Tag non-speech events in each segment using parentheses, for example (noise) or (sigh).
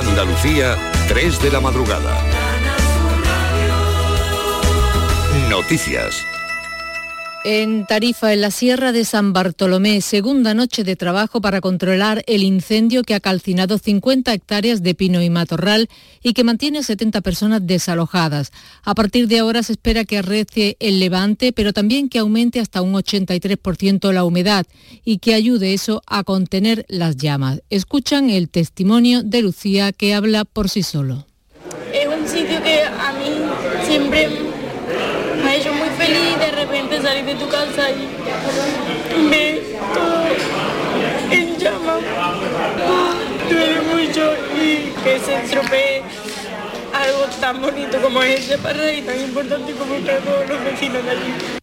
Andalucía, 3 de la madrugada. Noticias. En Tarifa, en la Sierra de San Bartolomé, segunda noche de trabajo para controlar el incendio que ha calcinado 50 hectáreas de pino y matorral y que mantiene 70 personas desalojadas. A partir de ahora se espera que arrecie el levante, pero también que aumente hasta un 83% la humedad y que ayude eso a contener las llamas. Escuchan el testimonio de Lucía que habla por sí solo. Es un sitio que a mí siempre me ha hecho muy feliz de repente salir de tu casa y ver todo en llamas. Duele mucho y que se estropee algo tan bonito como ese para y tan importante como todos los vecinos de allí.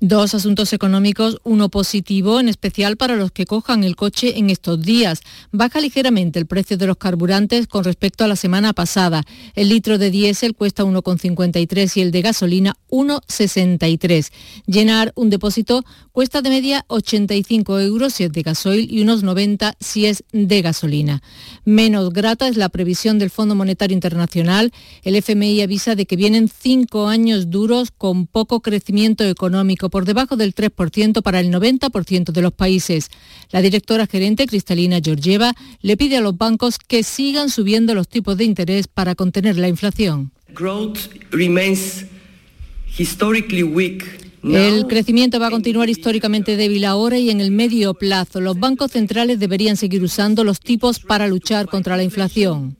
Dos asuntos económicos, uno positivo, en especial para los que cojan el coche en estos días. Baja ligeramente el precio de los carburantes con respecto a la semana pasada. El litro de diésel cuesta 1,53 y el de gasolina 1,63. Llenar un depósito cuesta de media 85 euros si es de gasoil y unos 90 si es de gasolina. Menos grata es la previsión del Fondo Monetario Internacional. El FMI avisa de que vienen cinco años duros con poco crecimiento económico por debajo del 3% para el 90% de los países. La directora gerente Cristalina Georgieva le pide a los bancos que sigan subiendo los tipos de interés para contener la inflación. El crecimiento va a continuar históricamente débil ahora y en el medio plazo. Los bancos centrales deberían seguir usando los tipos para luchar contra la inflación.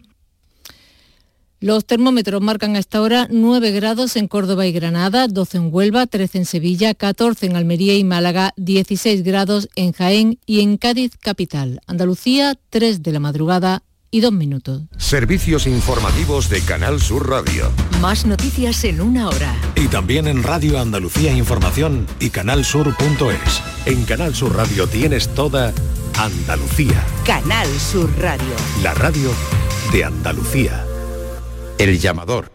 Los termómetros marcan hasta ahora 9 grados en Córdoba y Granada, 12 en Huelva, 13 en Sevilla, 14 en Almería y Málaga, 16 grados en Jaén y en Cádiz capital. Andalucía, 3 de la madrugada y 2 minutos. Servicios informativos de Canal Sur Radio. Más noticias en una hora. Y también en Radio Andalucía Información y canalsur.es. En Canal Sur Radio tienes toda Andalucía. Canal Sur Radio. La radio de Andalucía. El llamador.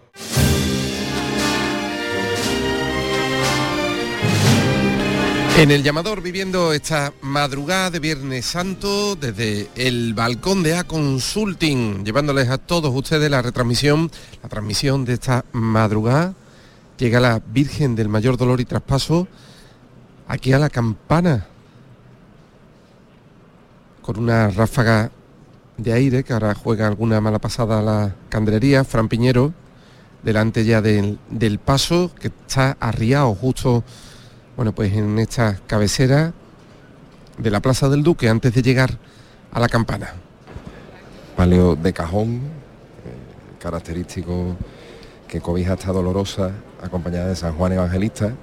En el llamador viviendo esta madrugada de Viernes Santo desde el balcón de A Consulting, llevándoles a todos ustedes la retransmisión, la transmisión de esta madrugada. Llega la Virgen del Mayor Dolor y Traspaso aquí a la campana con una ráfaga de aire, que ahora juega alguna mala pasada a la candelería, Fran Piñero, delante ya del, del paso, que está arriado justo, bueno, pues en esta cabecera de la Plaza del Duque, antes de llegar a la campana. Palio de cajón, eh, característico que cobija esta dolorosa, acompañada de San Juan Evangelista,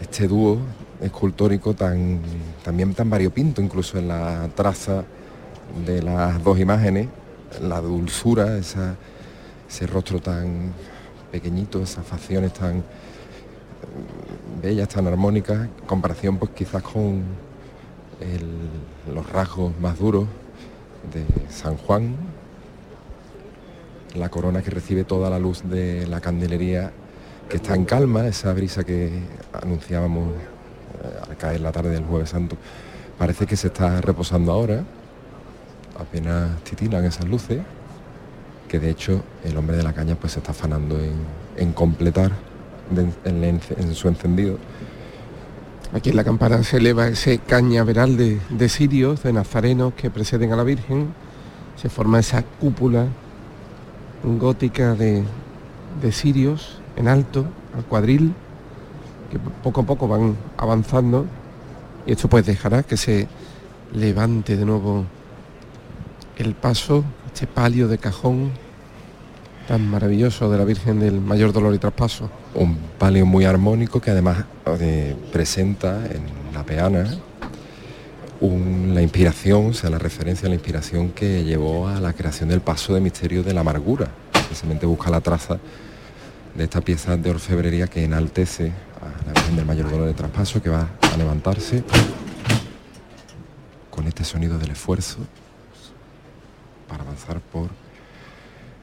este dúo escultórico tan, también tan variopinto, incluso en la traza de las dos imágenes, la dulzura, esa, ese rostro tan pequeñito, esas facciones tan eh, bellas, tan armónicas, en comparación pues quizás con los rasgos más duros de San Juan, la corona que recibe toda la luz de la candelería que está en calma, esa brisa que anunciábamos eh, al caer la tarde del jueves santo, parece que se está reposando ahora, apenas titilan esas luces, que de hecho el hombre de la caña pues se está afanando en, completar en, su encendido. Aquí en la campana se eleva ese cañaveral de, de cirios, de nazarenos que preceden a la Virgen. Se forma esa cúpula gótica de, de cirios en alto, al cuadril, que poco a poco van avanzando. Y esto pues dejará que se levante de nuevo el paso, este palio de cajón tan maravilloso de la Virgen del Mayor Dolor y Traspaso. Un palio muy armónico que además eh, presenta en la peana un- la inspiración, o sea, la referencia a la inspiración que llevó a la creación del paso de misterio de la amargura. Precisamente busca la traza de esta pieza de orfebrería que enaltece a la Virgen del Mayor Dolor de Traspaso, que va a levantarse con este sonido del esfuerzo para avanzar por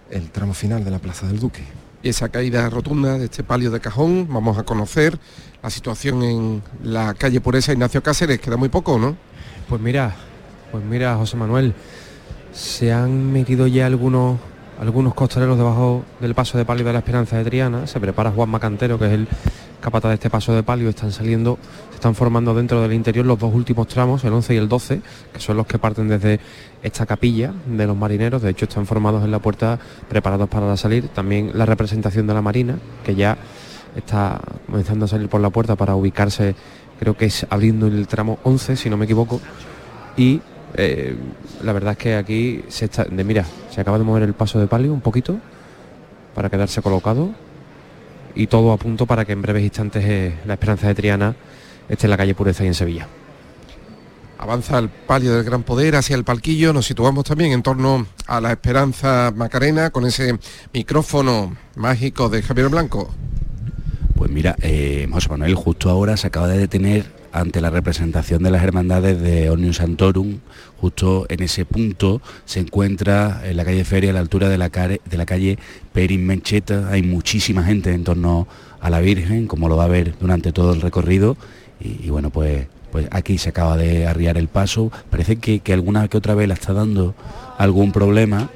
el tramo final de la Plaza del Duque. y esa caída rotunda de este palio de cajón. Vamos a conocer la situación en la calle Pureza Ignacio Cáceres, queda muy poco, ¿no? Pues mira, pues mira, José Manuel, se han metido ya algunos algunos costaleros debajo del paso de palio de la Esperanza de Triana. Se prepara Juan Macantero, que es el capata de este paso de palio. Están saliendo, se están formando dentro del interior los dos últimos tramos, el 11 y el 12, que son los que parten desde esta capilla de los marineros. De hecho, están formados en la puerta, preparados para salir. También la representación de la Marina, que ya está comenzando a salir por la puerta para ubicarse, creo que es abriendo el tramo 11, si no me equivoco. Y eh, la verdad es que aquí se está, de mira, se acaba de mover el paso de palio un poquito para quedarse colocado y todo a punto para que en breves instantes eh, la esperanza de Triana esté en la calle Pureza y en Sevilla. Avanza el palio del gran poder hacia el palquillo, nos situamos también en torno a la Esperanza Macarena con ese micrófono mágico de Javier Blanco. Pues mira, eh, José Manuel, justo ahora se acaba de detener ante la representación de las hermandades de Omnium Santorum, justo en ese punto se encuentra en la calle Feria a la altura de la, de la calle Perin Mencheta, hay muchísima gente en torno a la Virgen, como lo va a ver durante todo el recorrido, y, bueno, pues, pues aquí se acaba de arriar el paso, parece que, alguna que otra vez la está dando algún problema,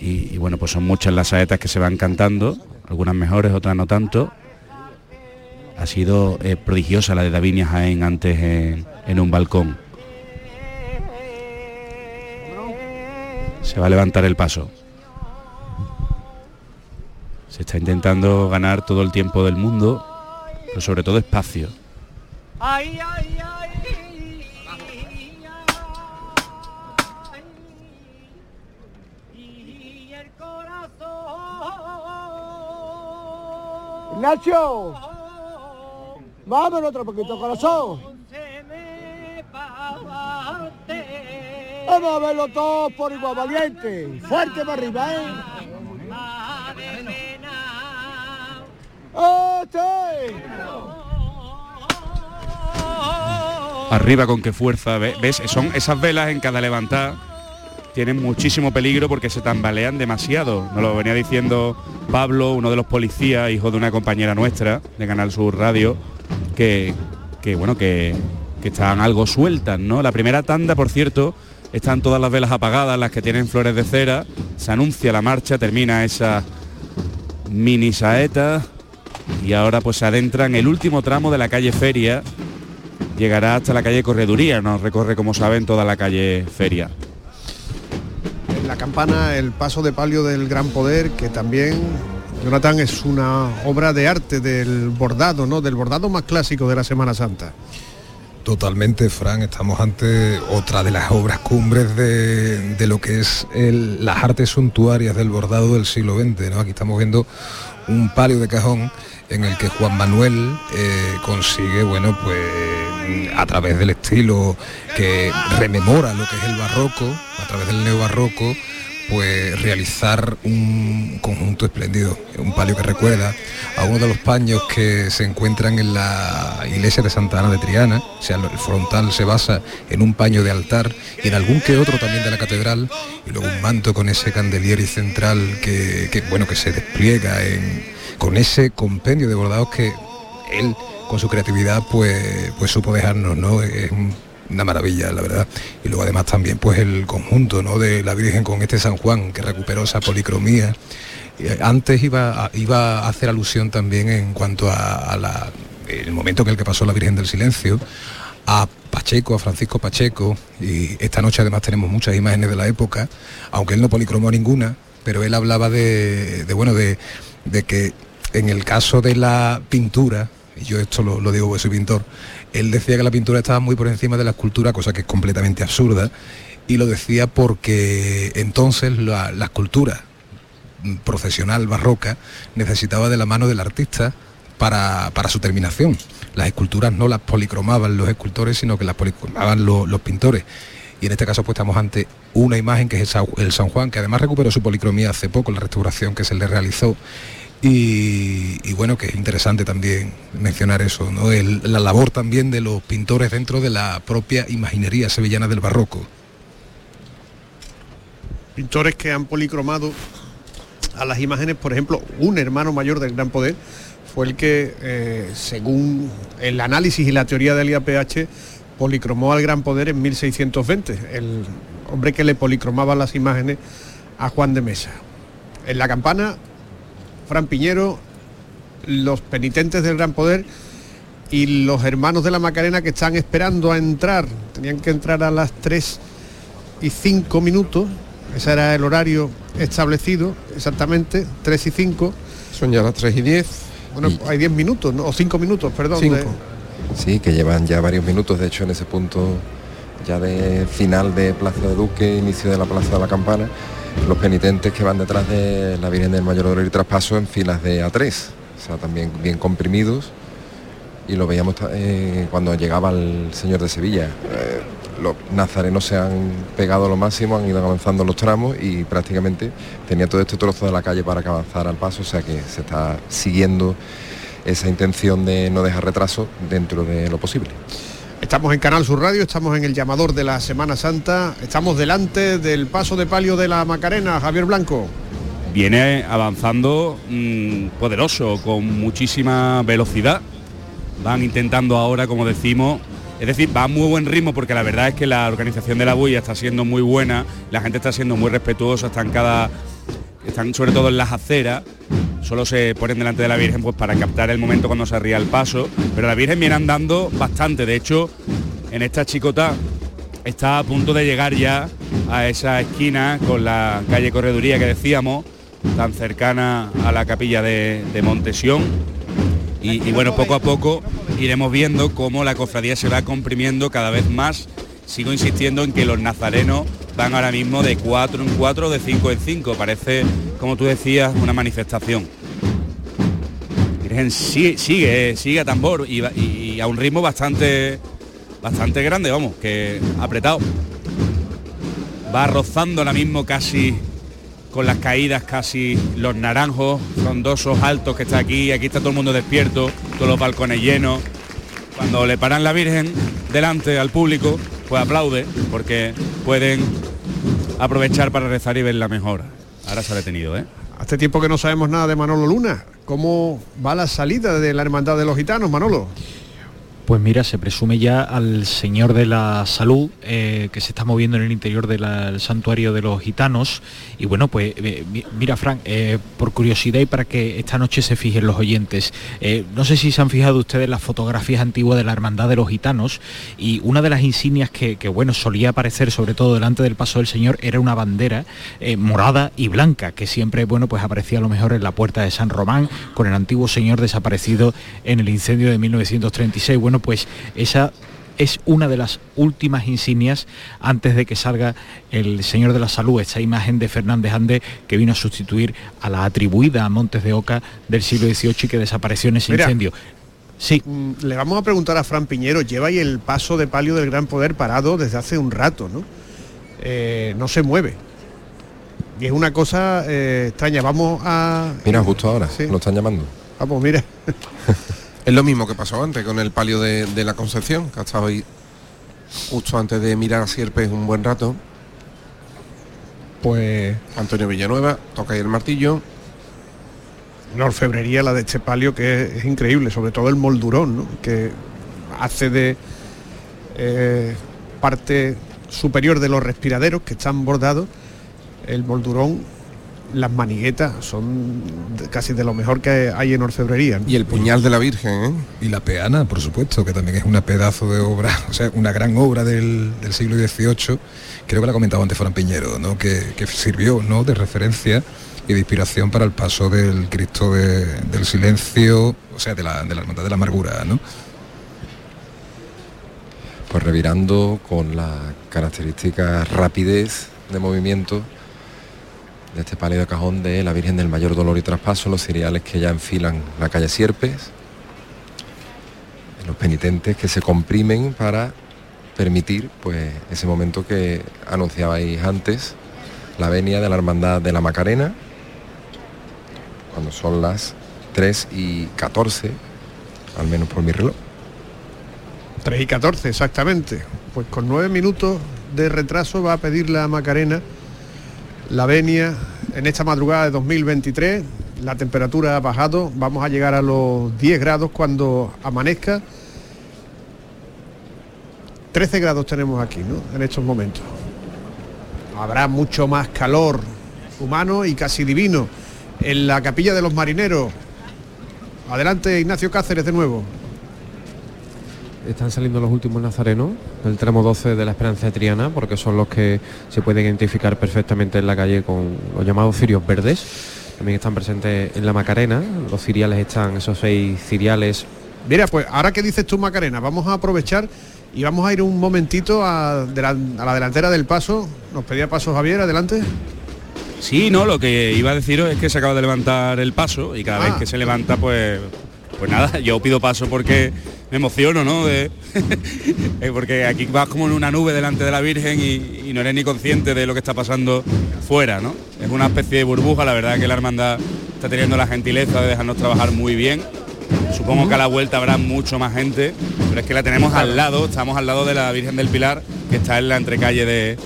y, y bueno, pues son muchas las saetas que se van cantando, algunas mejores, otras no tanto, ha sido eh, prodigiosa la de Davinia Jaén antes en, un balcón. Se va a levantar el paso. Se está intentando ganar todo el tiempo del mundo, pero sobre todo espacio. Nacho. Vámonos otro poquito, corazón. Vamos a verlo todos por igual, valiente. Fuerte para arriba, ¿eh? Arriba con qué fuerza, ¿ves? Son esas velas en cada levantada tienen muchísimo peligro porque se tambalean demasiado. Nos lo venía diciendo Pablo, uno de los policías, hijo de una compañera nuestra de Canal Sur Radio, que, bueno, que, que están algo sueltas, ¿no? La primera tanda, por cierto, están todas las velas apagadas, las que tienen flores de cera, se anuncia la marcha, termina esa mini saeta y ahora pues se adentra en el último tramo de la calle Feria, llegará hasta la calle Correduría, nos recorre como saben toda la calle Feria. En la campana el paso de palio del gran poder que también Jonathan es una obra de arte del bordado, ¿no? Del bordado más clásico de la Semana Santa. Totalmente, Fran, estamos ante otra de las obras cumbres de, lo que es las artes suntuarias del bordado del siglo XX. Aquí estamos viendo un palio de cajón en el que Juan Manuel eh, consigue, bueno, pues a través del estilo que rememora lo que es el barroco, a través del neobarroco, pues realizar un conjunto espléndido, un palio que recuerda a uno de los paños que se encuentran en la iglesia de Santa Ana de Triana, o sea, el frontal se basa en un paño de altar y en algún que otro también de la catedral, y luego un manto con ese candelieri central que, bueno, que se despliega con ese compendio de bordados que él con su creatividad pues, pues supo dejarnos, ¿no? Es una maravilla, la verdad. Y luego además también pues el conjunto ¿no? de la Virgen con este San Juan que recuperó esa policromía. Eh, antes iba a, iba a hacer alusión también en cuanto a, el momento en el que pasó la Virgen del Silencio, a Pacheco, a Francisco Pacheco, y esta noche además tenemos muchas imágenes de la época, aunque él no policromó ninguna, pero él hablaba de, bueno, de, que en el caso de la pintura, y yo esto lo, lo digo porque soy pintor, él decía que la pintura estaba muy por encima de la escultura, cosa que es completamente absurda, y lo decía porque entonces la, escultura profesional barroca necesitaba de la mano del artista para, su terminación. Las esculturas no las policromaban los escultores, sino que las policromaban los, pintores. Y en este caso pues estamos ante una imagen que es el San Juan, que además recuperó su policromía hace poco, la restauración que se le realizó y, bueno, que es interesante también mencionar eso, ¿no? la labor también de los pintores dentro de la propia imaginería sevillana del barroco. Pintores que han policromado a las imágenes, por ejemplo, un hermano mayor del Gran Poder fue el que, eh, según el análisis y la teoría del IAPH, policromó al Gran Poder en 1620. El hombre que le policromaba las imágenes a Juan de Mesa. En la campana, Fran Piñero, los penitentes del Gran Poder y los hermanos de la Macarena que están esperando a entrar. Tenían que entrar a las 3 y 5 minutos. Ese era el horario establecido, exactamente, 3 y 5. Son ya las 3 y 10. Bueno, hay 10 minutos, ¿no? o 5 minutos, perdón. Cinco. de- Sí, que llevan ya varios minutos, de hecho en ese punto ya de final de Plaza de Duque, inicio de la Plaza de la Campana, los penitentes que van detrás de la Virgen del Mayor Dolor y Traspaso en filas de A3, o sea, también bien comprimidos, y lo veíamos eh, cuando llegaba el Señor de Sevilla. Eh, los nazarenos se han pegado lo máximo, han ido avanzando los tramos y prácticamente tenía todo este trozo de la calle para que avanzara al paso, o sea que se está siguiendo esa intención de no dejar retraso dentro de lo posible. Estamos en Canal Sur Radio, estamos en el llamador de la Semana Santa, estamos delante del paso de palio de la Macarena, Javier Blanco. viene avanzando mm, poderoso, con muchísima velocidad. Van intentando ahora, como decimos, es decir, va a muy buen ritmo porque la verdad es que la organización de la bulla está siendo muy buena, la gente está siendo muy respetuosa, están cada están sobre todo en las aceras, solo se ponen delante de la Virgen pues para captar el momento cuando se arría el paso, pero la Virgen viene andando bastante, de hecho, en esta chicota está a punto de llegar ya a esa esquina con la calle Correduría que decíamos, tan cercana a la capilla de, de Montesión. Y, y bueno, poco a poco iremos viendo cómo la cofradía se va comprimiendo cada vez más. Sigo insistiendo en que los nazarenos van ahora mismo de 4 en 4, de 5 en 5. Parece, como tú decías, una manifestación. Virgen sigue, sigue, sigue a tambor y, a un ritmo bastante, bastante grande, vamos, que apretado. Va rozando ahora mismo casi con las caídas casi los naranjos, frondosos altos que está aquí, aquí está todo el mundo despierto, todos los balcones llenos. Cuando le paran la Virgen delante al público, pues aplaude, porque pueden aprovechar para rezar y ver la mejora. Ahora se ha detenido, ¿eh? Hace tiempo que no sabemos nada de Manolo Luna. ¿Cómo va la salida de la Hermandad de los Gitanos, Manolo? Pues mira, se presume ya al Señor de la Salud eh, que se está moviendo en el interior del santuario de los gitanos. Y bueno, pues eh, mi- mira, Fran, eh, por curiosidad y para que esta noche se fijen los oyentes, eh, no sé si se han fijado ustedes las fotografías antiguas de la Hermandad de los Gitanos y una de las insignias que, bueno, solía aparecer sobre todo delante del paso del Señor era una bandera eh, morada y blanca que siempre, bueno, pues aparecía a lo mejor en la puerta de San Román con el antiguo Señor desaparecido en el incendio de 1936. Bueno, pues esa es una de las últimas insignias antes de que salga el Señor de la Salud, esa imagen de Fernández Ande que vino a sustituir a la atribuida a Montes de Oca del siglo XVIII y que desapareció en ese Mira. incendio. Sí. Mm, Le vamos a preguntar a Fran Piñero, lleva ahí el paso de palio del Gran Poder parado desde hace un rato, ¿no? Eh, no se mueve. Y es una cosa eh, extraña. Vamos a... Mira, justo ahora, lo están llamando. Vamos, mira. (laughs) Es lo mismo que pasó antes con el palio de, de la Concepción, que ha estado ahí justo antes de mirar a Sierpes un buen rato. Pues Antonio Villanueva, toca ahí el martillo. Una orfebrería la de este palio que es, es increíble, sobre todo el moldurón, ¿no? que hace de eh, parte superior de los respiraderos que están bordados. El moldurón, las maniguetas son casi de lo mejor que hay en orfebrería. ¿no? Y el puñal de la Virgen, ¿eh? Y la peana, por supuesto, que también es una pedazo de obra, (laughs) o sea, una gran obra del, del siglo XVIII. Creo que la comentaba antes Fran Piñero, ¿no? que, que sirvió ¿no? de referencia y de inspiración para el paso del Cristo de- del Silencio, o sea, de la, de la Hermandad de la Amargura. ¿no? Pues revirando con la característica rapidez de movimiento de este pálido cajón de la Virgen del Mayor Dolor y Traspaso, los cereales que ya enfilan la calle Sierpes, los penitentes que se comprimen para permitir pues ese momento que anunciabais antes, la venia de la Hermandad de la Macarena, cuando son las 3 y 14, al menos por mi reloj. 3 y 14, exactamente. Pues con nueve minutos de retraso va a pedir la Macarena la venia en esta madrugada de 2023. La temperatura ha bajado, vamos a llegar a los 10 grados cuando amanezca. 13 grados tenemos aquí, ¿no? En estos momentos. habrá mucho más calor humano y casi divino en la capilla de los marineros. Adelante Ignacio Cáceres de nuevo. Están saliendo los últimos nazarenos del tramo 12 de la Esperanza de Triana, porque son los que se pueden identificar perfectamente en la calle con los llamados cirios verdes. También están presentes en la Macarena, los ciriales están, esos seis ciriales. Mira, pues ahora que dices tú Macarena, vamos a aprovechar y vamos a ir un momentito a, de la, a la delantera del paso. Nos pedía paso Javier, adelante. Sí, no, lo que iba a deciros es que se acaba de levantar el paso y cada vez Ah. que se levanta, pues, pues nada, yo pido paso porque me emociono, ¿no? (laughs) Eh, porque aquí vas como en una nube delante de la Virgen y, y no eres ni consciente de lo que está pasando fuera, ¿no? Es una especie de burbuja, la verdad que la hermandad está teniendo la gentileza de dejarnos trabajar muy bien. Supongo que a la vuelta habrá mucho más gente, pero es que la tenemos al lado, estamos al lado de la Virgen del Pilar, que está en la entrecalle de,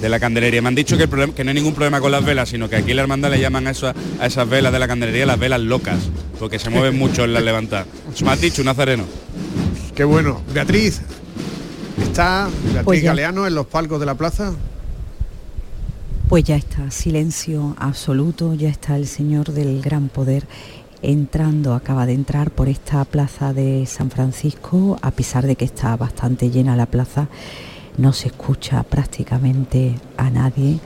de la Candelería. Me han dicho que, el problema, que no hay ningún problema con las velas, sino que aquí en la hermandad le llaman a, eso- a esas velas de la Candelería las velas locas, porque se mueven mucho en las levantadas. Eso me has dicho, un nazareno. Qué bueno. Beatriz, está Beatriz Pues. Galeano en los palcos de la plaza. Pues ya está, silencio absoluto, ya está el Señor del Gran Poder entrando, acaba de entrar por esta plaza de San Francisco, a pesar de que está bastante llena la plaza, no se escucha prácticamente a nadie.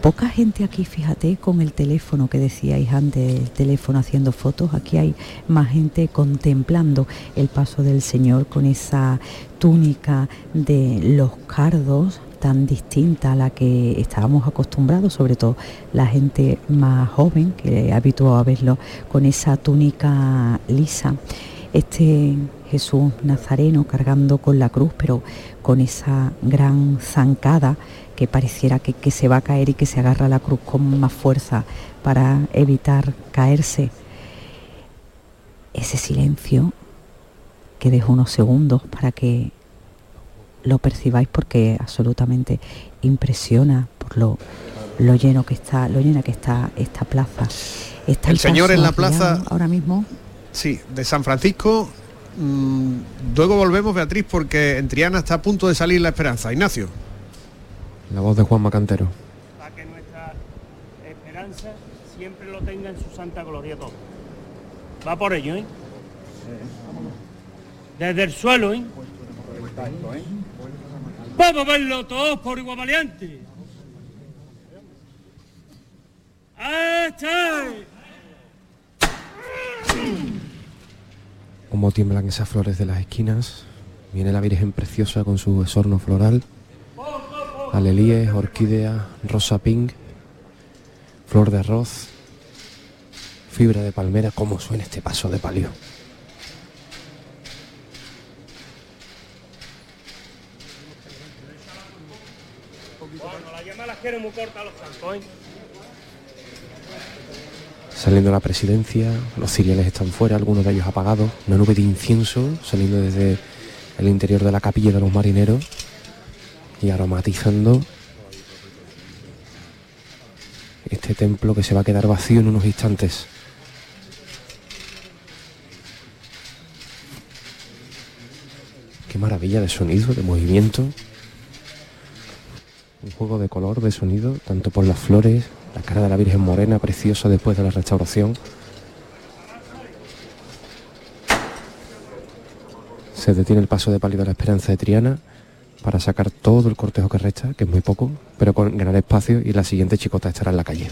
Poca gente aquí, fíjate, con el teléfono que decíais antes, el teléfono haciendo fotos, aquí hay más gente contemplando el paso del Señor con esa túnica de los cardos tan distinta a la que estábamos acostumbrados, sobre todo la gente más joven que habituado a verlo con esa túnica lisa. Este Jesús Nazareno cargando con la cruz, pero con esa gran zancada que pareciera que, que se va a caer y que se agarra a la cruz con más fuerza para evitar caerse. Ese silencio que dejo unos segundos para que lo percibáis porque absolutamente impresiona por lo, lo lleno que está, lo llena que está esta plaza. Está El señor paso en la plaza- ahora mismo. Sí, de San Francisco. Mm, luego volvemos, Beatriz, porque en Triana está a punto de salir la esperanza. Ignacio. La voz de Juan Macantero. para que nuestra esperanza siempre lo tenga en su santa gloria todo. Va por ello, ¿eh? Desde el suelo, ¿eh? Vamos a verlo todos por igual valiente. ¡Ahí está! Cómo tiemblan esas flores de las esquinas. Viene la Virgen preciosa con su esorno floral. Alelíes, orquídea, rosa pink, flor de arroz, fibra de palmera. ¿Cómo suena este paso de palio? Bueno, la llama las quiero muy corta los santos, ¿eh? Saliendo la presidencia, los ciriales están fuera, algunos de ellos apagados. Una nube de incienso saliendo desde el interior de la capilla de los marineros y aromatizando este templo que se va a quedar vacío en unos instantes. Qué maravilla de sonido, de movimiento. Un juego de color, de sonido, tanto por las flores, la cara de la Virgen Morena, preciosa después de la restauración. Se detiene el paso de palio de la Esperanza de Triana para sacar todo el cortejo que resta, que es muy poco, pero con gran espacio y la siguiente chicota estará en la calle.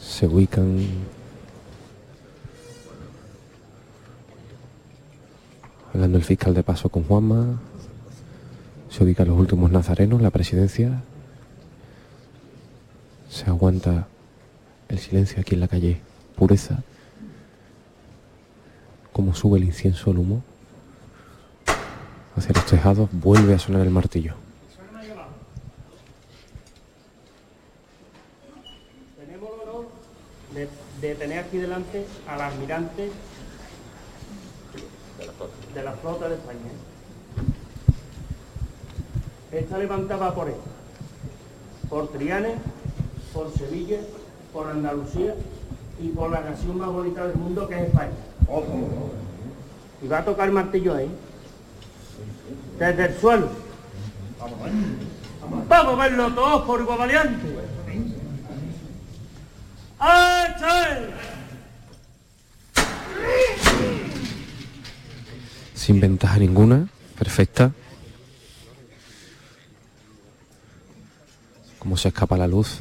Se ubican hablando el fiscal de paso con Juanma, se ubican los últimos nazarenos, la presidencia, se aguanta el silencio aquí en la calle, pureza, como sube el incienso, el humo, hacia los tejados, vuelve a sonar el martillo. Tenemos el honor de, de tener aquí delante al almirante de la flota de España. Esta levantada por él, por Trianes, por Sevilla, por Andalucía y por la nación más bonita del mundo que es España. Y va a tocar martillo ahí. Desde el suelo. Vamos a verlo todos por igual valiente. ¡Eche! Sin ventaja ninguna, perfecta. Como se escapa la luz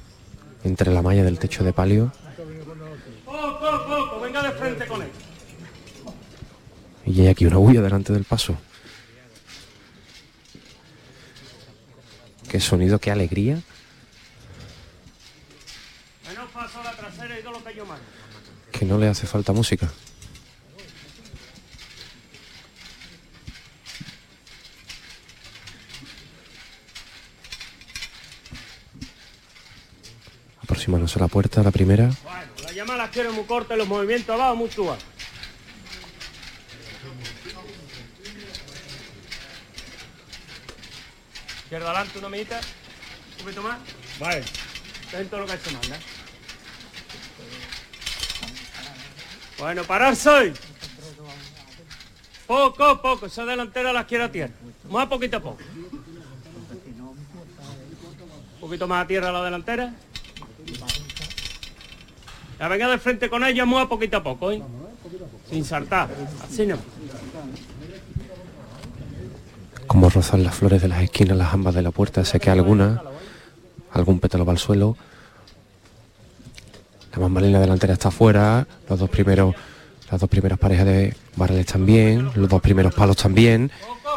entre la malla del techo de palio venga de frente con él. y hay aquí una bulla delante del paso. Qué sonido, qué alegría. Que no le hace falta música. Aproximándose a la puerta, la primera. Bueno, la las quiero muy corta y los movimientos abajo muy suaves. Izquierda adelante una mitad. Un poquito más. Vale. Dentro lo que se manda. Bueno, pararse. Poco, poco. Esa delantera las quiero a tierra. Más poquito a poco. Un poquito más a tierra la delantera. Ya venga de frente con ella, muy a poquito a poco, ¿eh? Sin saltar. Así no. Como rozan las flores de las esquinas, las ambas de la puerta, sé que alguna, algún pétalo va al suelo. La bambalina delantera está afuera, los dos primeros, las dos primeras parejas de barrales también, los dos primeros palos también. La.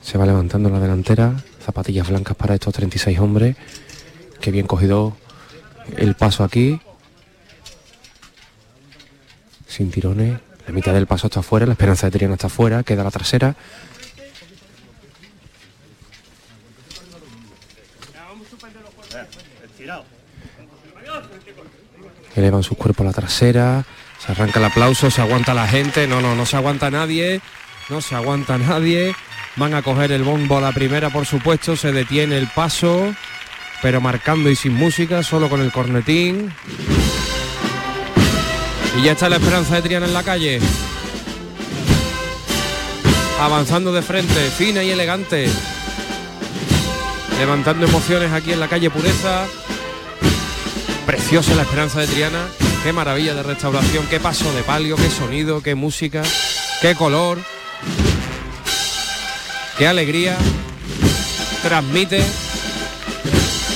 Se va levantando la delantera, zapatillas blancas para estos 36 hombres. Qué bien cogido el paso aquí. Sin tirones. La mitad del paso está afuera, la esperanza de Triana está afuera, queda la trasera. Elevan sus cuerpos a la trasera. Se arranca el aplauso, se aguanta la gente. No, no, no se aguanta nadie. No se aguanta nadie. Van a coger el bombo a la primera, por supuesto. Se detiene el paso. Pero marcando y sin música, solo con el cornetín. Y ya está la esperanza de Triana en la calle. Avanzando de frente, fina y elegante. Levantando emociones aquí en la calle Pureza. Preciosa la esperanza de Triana. Qué maravilla de restauración, qué paso de palio, qué sonido, qué música, qué color. Qué alegría transmite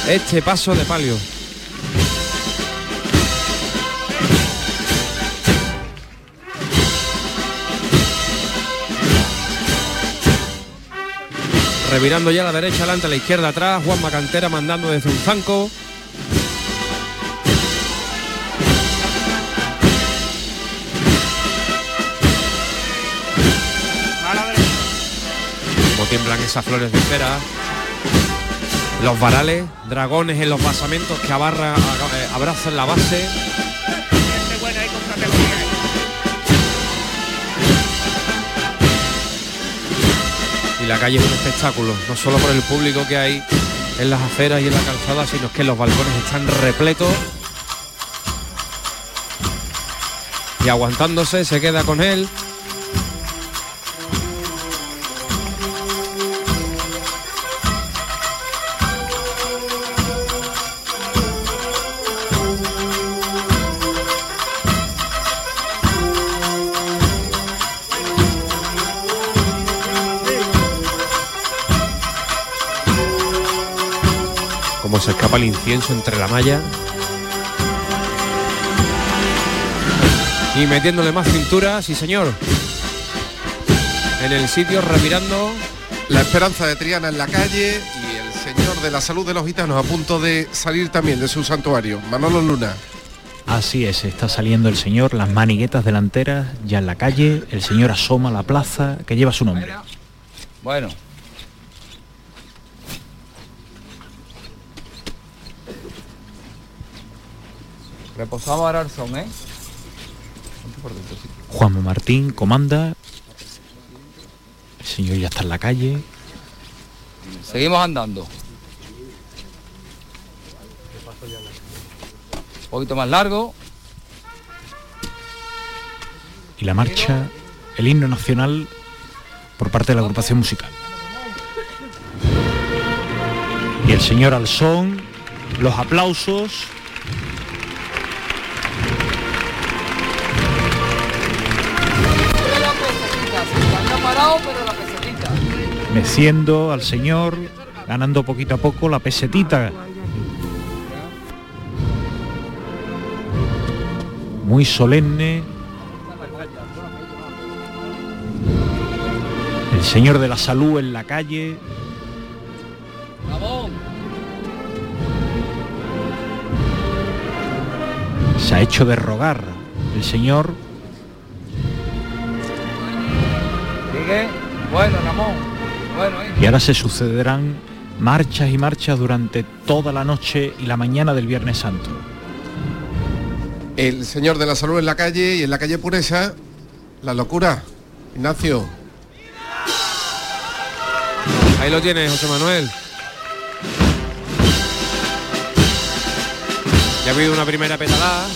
este paso de palio. Revirando ya a la derecha, adelante, a la izquierda atrás, Juan Macantera mandando desde un zanco. Tiemblan esas flores de cera. Los varales, dragones en los basamentos que abarra, eh, abrazan la base. Y la calle es un espectáculo, no solo por el público que hay en las aceras y en la calzada, sino que los balcones están repletos. Y aguantándose, se queda con él. Se escapa el incienso entre la malla. Y metiéndole más cintura, sí señor. En el sitio revirando. La esperanza de Triana en la calle y el señor de la salud de los gitanos a punto de salir también de su santuario. Manolo Luna. Así es, está saliendo el señor, las maniguetas delanteras ya en la calle, el señor asoma a la plaza que lleva su nombre. Bueno. Reposamos ahora el son, ¿eh? Juan Martín comanda. El señor ya está en la calle. Seguimos andando. Un poquito más largo. y la marcha, el himno nacional por parte de la agrupación musical. Y el señor Alzón, los aplausos. Meciendo al señor, ganando poquito a poco la pesetita. Muy solemne. El señor de la salud en la calle. Se ha hecho de rogar el señor. Bueno, Ramón. ¿Eh? y ahora se sucederán marchas y marchas durante toda la noche y la mañana del Viernes Santo. El señor de la salud en la calle y en la calle Pureza, la locura. Ignacio. Ahí lo tienes, José Manuel. Ya ha habido una primera petalada.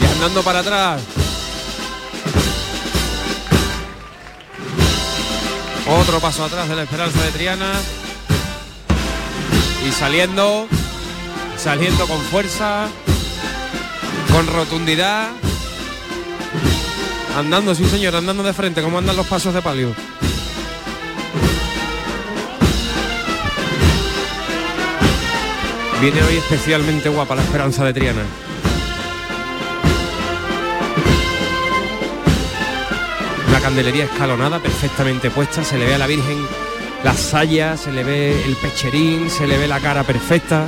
Y andando para atrás. Otro paso atrás de la esperanza de Triana. Y saliendo. Saliendo con fuerza. Con rotundidad. Andando, sí señor, andando de frente, como andan los pasos de palio. Viene hoy especialmente guapa la esperanza de Triana. Candelería escalonada, perfectamente puesta, se le ve a la Virgen las sayas, se le ve el pecherín, se le ve la cara perfecta.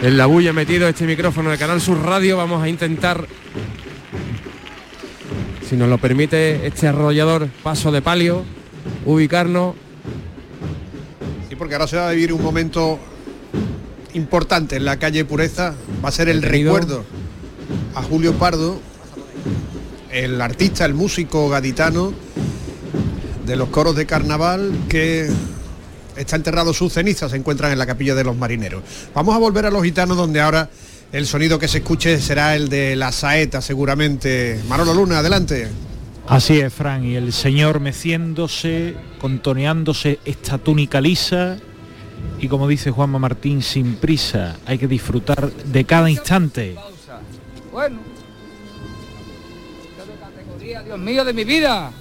En la bulla metido este micrófono de Canal Sur Radio vamos a intentar si nos lo permite este arrollador paso de palio, ubicarnos. Sí, porque ahora se va a vivir un momento importante en la calle Pureza. Va a ser el Detenido. recuerdo a Julio Pardo, el artista, el músico gaditano de los coros de carnaval que está enterrado sus cenizas, se encuentran en la capilla de los marineros. Vamos a volver a los gitanos donde ahora el sonido que se escuche será el de la saeta seguramente. Manolo Luna, adelante. Así es, Fran, y el señor meciéndose, contoneándose esta túnica lisa y como dice Juanma Martín, sin prisa, hay que disfrutar de cada instante. Bueno. Qué de categoría, Dios mío, de mi vida.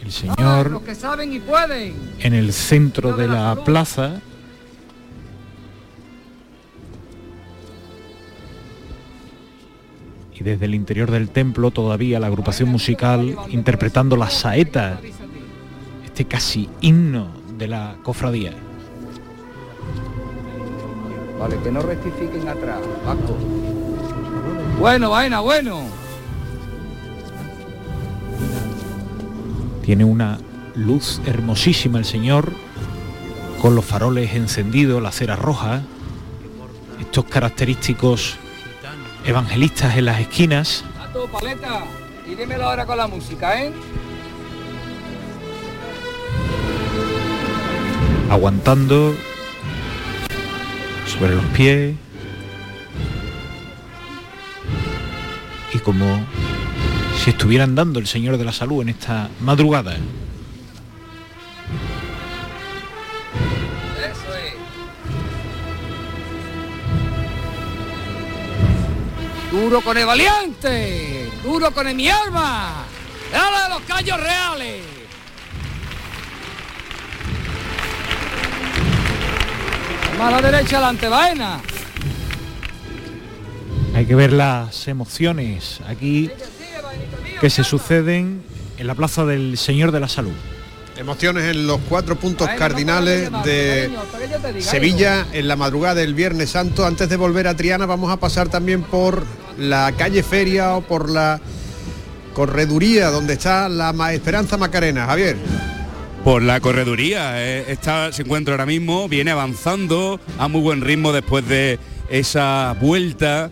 El Ah, señor los que saben y pueden. en el centro de la plaza y desde el interior del templo todavía la agrupación musical interpretando la saeta, este casi himno de la cofradía. Vale, que no rectifiquen atrás. Bueno, vaina, bueno. Tiene una luz hermosísima el señor, con los faroles encendidos, la cera roja, estos característicos evangelistas en las esquinas, paleta. Y dímelo ahora con la música, ¿eh? Aguantando sobre los pies y como si estuvieran dando el Señor de la Salud en esta madrugada. Duro con el valiente. Duro con el mi alma. Dale de los callos reales. Toma a la derecha adelante, vaina. Hay que ver las emociones aquí que se suceden en la plaza del Señor de la Salud. Emociones en los cuatro puntos cardinales de Sevilla en la madrugada del Viernes Santo. Antes de volver a Triana vamos a pasar también por la calle Feria o por la correduría donde está la Esperanza Macarena. Javier. Por la correduría, eh, esta se encuentra ahora mismo, viene avanzando a muy buen ritmo después de esa vuelta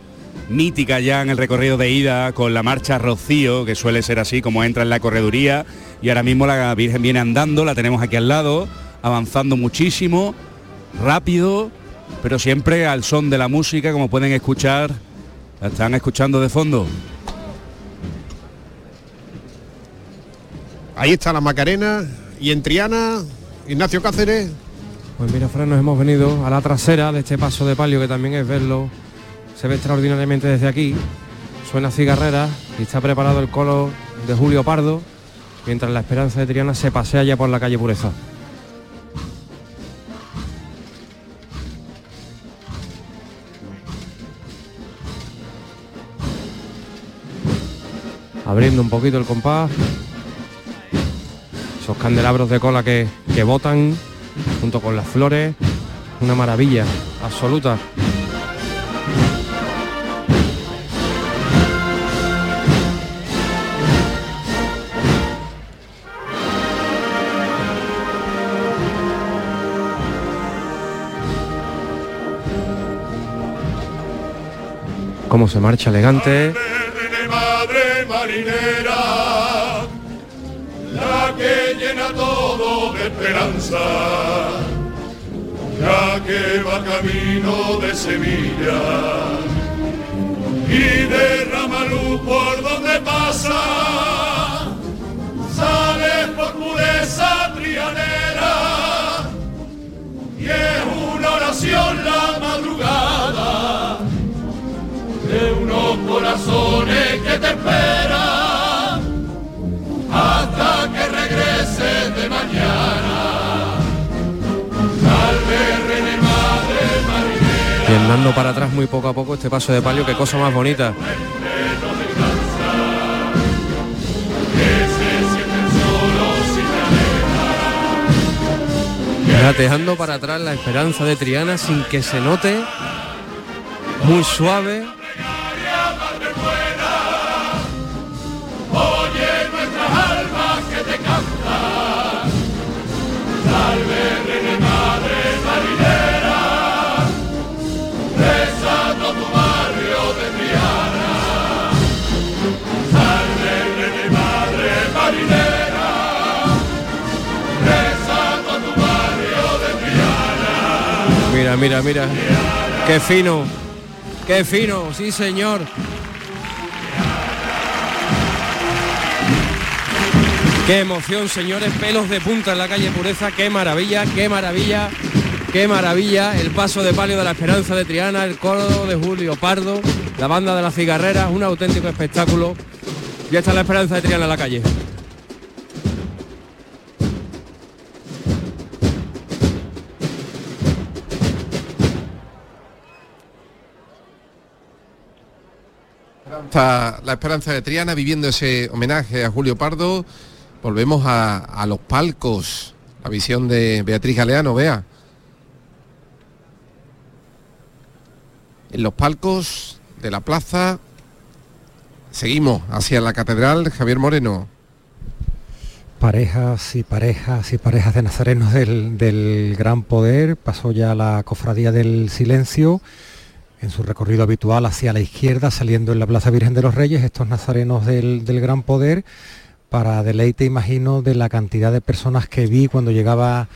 mítica ya en el recorrido de ida con la marcha Rocío, que suele ser así como entra en la correduría, y ahora mismo la Virgen viene andando, la tenemos aquí al lado, avanzando muchísimo, rápido, pero siempre al son de la música, como pueden escuchar, la están escuchando de fondo. Ahí está la Macarena y en Triana, Ignacio Cáceres. Pues mira, Fran, nos hemos venido a la trasera de este paso de palio, que también es verlo. Se ve extraordinariamente desde aquí. Suena cigarrera y está preparado el colo de Julio Pardo, mientras la esperanza de Triana se pasea ya por la calle Pureza. Abriendo un poquito el compás. Esos candelabros de cola que, que botan junto con las flores. Una maravilla absoluta. Cómo se marcha elegante. Esperanza, ya que va camino de Sevilla y derrama luz por donde pasa, sale por pureza trianera y es una oración la madrugada de unos corazones que te esperan hasta que regreses de mañana. Andando para atrás muy poco a poco este paso de palio, qué cosa más bonita. Dejando para atrás la esperanza de Triana sin que se note. Muy suave. Mira, mira, mira. Qué fino. Qué fino, sí señor. Qué emoción, señores, pelos de punta en la calle Pureza, qué maravilla, qué maravilla, qué maravilla. El paso de palio de la Esperanza de Triana, el coro de Julio Pardo, la banda de la cigarrera, un auténtico espectáculo. Ya está la Esperanza de Triana en la calle. Está la esperanza de Triana viviendo ese homenaje a Julio Pardo. Volvemos a, a los palcos. La visión de Beatriz Galeano, vea. En los palcos de la plaza seguimos hacia la catedral Javier Moreno. Parejas y parejas y parejas de nazarenos del, del Gran Poder. Pasó ya la cofradía del silencio en su recorrido habitual hacia la izquierda, saliendo en la Plaza Virgen de los Reyes, estos nazarenos del, del Gran Poder, para deleite, imagino, de la cantidad de personas que vi cuando llegaba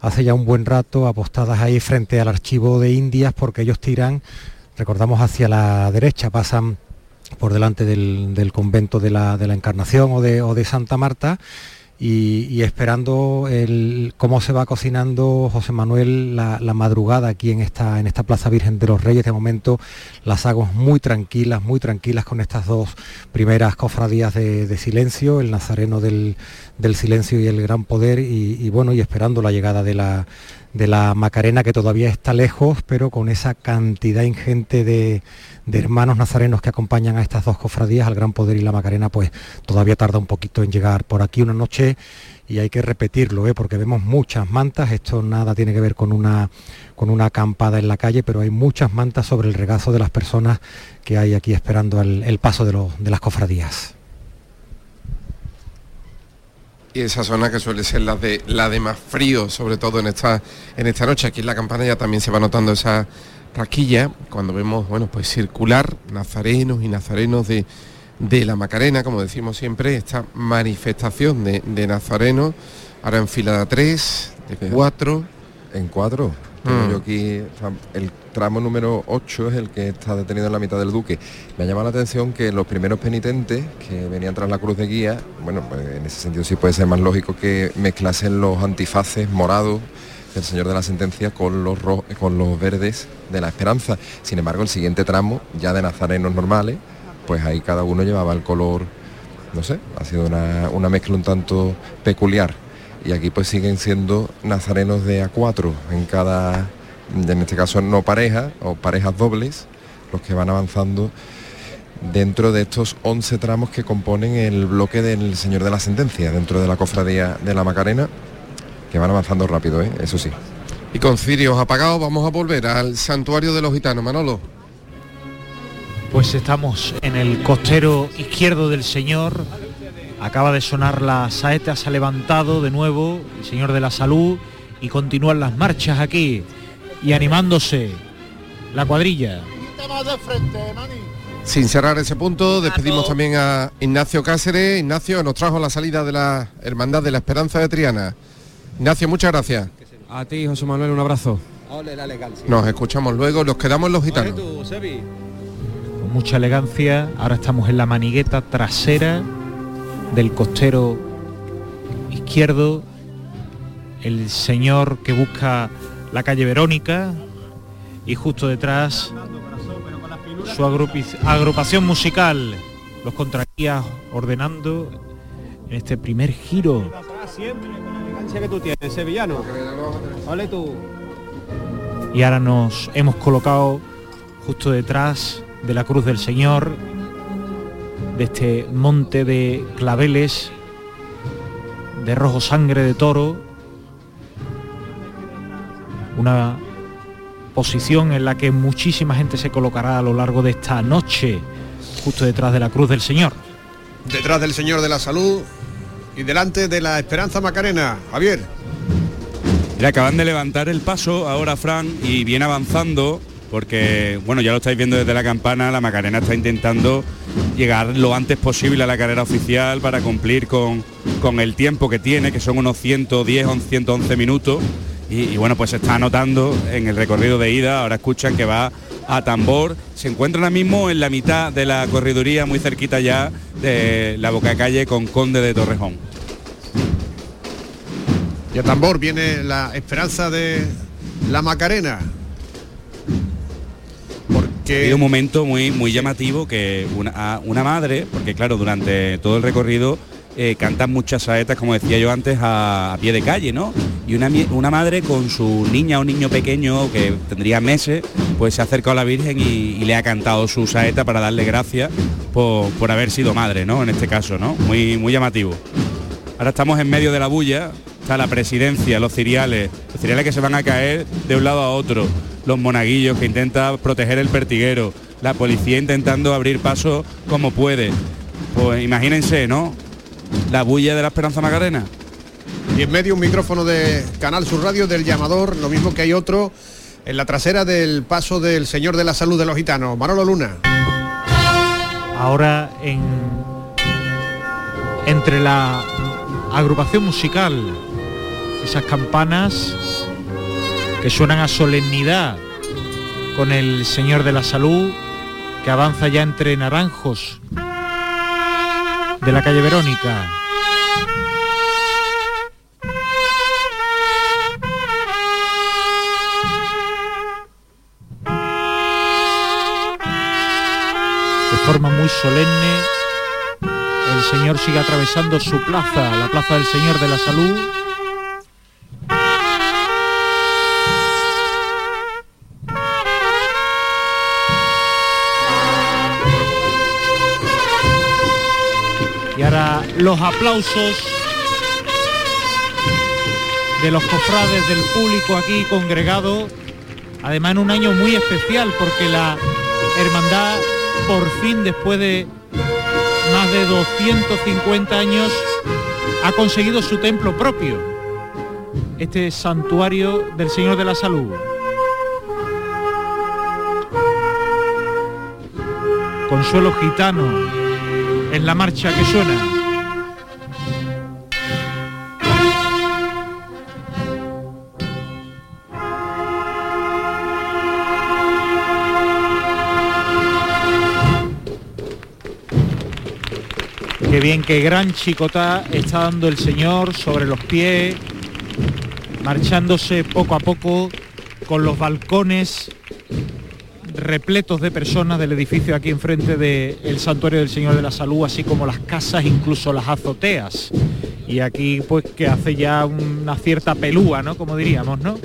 hace ya un buen rato, apostadas ahí frente al archivo de Indias, porque ellos tiran, recordamos, hacia la derecha, pasan por delante del, del convento de la, de la Encarnación o de, o de Santa Marta, y, esperando el, cómo se va cocinando José Manuel la, madrugada aquí en esta, en esta Plaza Virgen de los Reyes. De momento las aguas muy tranquilas, muy tranquilas con estas dos primeras cofradías de, de silencio, el Nazareno del, del, Silencio y el Gran Poder, y, y bueno, y esperando la llegada de la, de la Macarena que todavía está lejos, pero con esa cantidad ingente de, hermanos nazarenos que acompañan a estas dos cofradías, al Gran Poder y la Macarena, pues todavía tarda un poquito en llegar por aquí una noche y hay que repetirlo, ¿eh? porque vemos muchas mantas, esto nada tiene que ver con una, con una acampada en la calle, pero hay muchas mantas sobre el regazo de las personas que hay aquí esperando el, paso de las cofradías y esa zona que suele ser la de la de más frío, sobre todo en esta en esta noche. Aquí en la campana ya también se va notando esa raquilla cuando vemos, bueno, pues circular nazarenos y nazarenos de, de la Macarena, como decimos siempre, esta manifestación de, de nazarenos, ahora en fila de tres, de cuatro, En cuatro. Mm. yo aquí, el tramo número 8 es el que está detenido en la mitad del Duque. Me ha llamado la atención que los primeros penitentes que venían tras la cruz de guía, bueno, pues en ese sentido sí puede ser más lógico que mezclasen los antifaces morados del Señor de la Sentencia con los, ro- con los verdes de la Esperanza. Sin embargo, el siguiente tramo, ya de nazarenos normales, pues ahí cada uno llevaba el color, no sé, ha sido una, una mezcla un tanto peculiar. Y aquí pues siguen siendo nazarenos de A4 en cada, en este caso no pareja o parejas dobles, los que van avanzando dentro de estos 11 tramos que componen el bloque del Señor de la Sentencia, dentro de la cofradía de la Macarena, que van avanzando rápido, ¿eh? eso sí. Y con cirios apagados vamos a volver al santuario de los gitanos, Manolo. Pues estamos en el costero izquierdo del Señor. Acaba de sonar la saeta, se ha levantado de nuevo el Señor de la Salud y continúan las marchas aquí y animándose la cuadrilla. Sin cerrar ese punto, despedimos también a Ignacio Cáceres. Ignacio nos trajo la salida de la Hermandad de la Esperanza de Triana. Ignacio, muchas gracias. A ti, José Manuel, un abrazo. Nos escuchamos luego, nos quedamos en los gitanos. Con mucha elegancia, ahora estamos en la manigueta trasera del costero izquierdo. El señor que busca la calle Verónica y justo detrás su agrupación musical, los contraguías ordenando en este primer giro. Y ahora nos hemos colocado justo detrás de la cruz del Señor, de este monte de claveles, de rojo sangre de toro, una posición en la que muchísima gente se colocará a lo largo de esta noche, justo detrás de la cruz del Señor. Detrás del Señor de la Salud y delante de la Esperanza Macarena. Javier. Le acaban de levantar el paso ahora Fran y viene avanzando porque, bueno, ya lo estáis viendo desde la campana, la Macarena está intentando llegar lo antes posible a la carrera oficial para cumplir con, con el tiempo que tiene, que son unos 110 o 111 minutos. Y, y bueno, pues se está anotando en el recorrido de ida, ahora escuchan que va a tambor, se encuentra ahora mismo en la mitad de la corriduría, muy cerquita ya de la boca calle con Conde de Torrejón. Y a tambor viene la Esperanza de la Macarena. Ha habido un momento muy, muy llamativo que una, una madre, porque claro, durante todo el recorrido eh, cantan muchas saetas, como decía yo antes, a, pie de calle, ¿no? Y una, una madre con su niña o niño pequeño que tendría meses, pues se ha acercado a la Virgen y, y le ha cantado su saeta para darle gracias por, por haber sido madre, ¿no? En este caso, ¿no? Muy, muy llamativo. Ahora estamos en medio de la bulla, está la presidencia, los ciriales, los ciriales que se van a caer de un lado a otro, los monaguillos que intentan proteger el pertiguero, la policía intentando abrir paso como puede. Pues imagínense, ¿no? La bulla de la Esperanza Macarena. Y en medio un micrófono de Canal Sur Radio del llamador, lo mismo que hay otro en la trasera del paso del Señor de la Salud de los Gitanos, Manolo Luna. Ahora en entre la agrupación musical, esas campanas que suenan a solemnidad con el Señor de la Salud que avanza ya entre naranjos de la calle Verónica. De forma muy solemne, el Señor sigue atravesando su plaza, la plaza del Señor de la Salud. Y ahora los aplausos de los cofrades del público aquí congregado, además en un año muy especial porque la hermandad por fin después de más de 250 años ha conseguido su templo propio, este santuario del Señor de la Salud. Consuelo gitano es la marcha que suena. Qué bien, qué gran chicotá está dando el señor sobre los pies, marchándose poco a poco con los balcones repletos de personas del edificio aquí enfrente del santuario del Señor de la Salud, así como las casas, incluso las azoteas. Y aquí pues que hace ya una cierta pelúa, ¿no? Como diríamos, ¿no?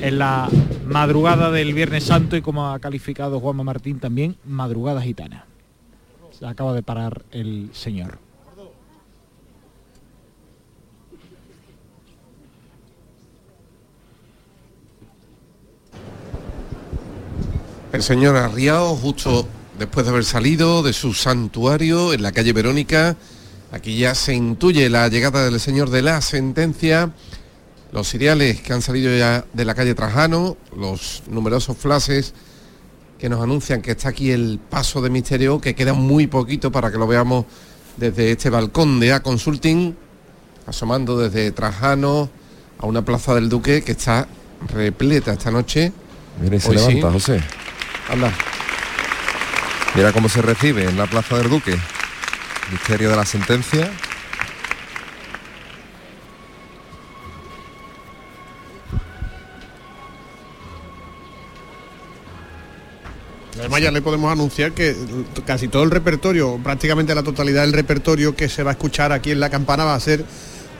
En la madrugada del Viernes Santo y como ha calificado Juanma Martín también, madrugada gitana. Se acaba de parar el señor. El señor Arriao, justo después de haber salido de su santuario en la calle Verónica, aquí ya se intuye la llegada del señor de la sentencia, los cereales que han salido ya de la calle Trajano, los numerosos flashes que nos anuncian que está aquí el paso de misterio, que queda muy poquito para que lo veamos desde este balcón de A Consulting, asomando desde Trajano a una plaza del Duque que está repleta esta noche. Mira y se Hoy sí. levanta, José. Anda. Mira cómo se recibe en la Plaza del Duque. Misterio de la sentencia. Además ya le podemos anunciar que casi todo el repertorio, prácticamente la totalidad del repertorio que se va a escuchar aquí en la campana va a ser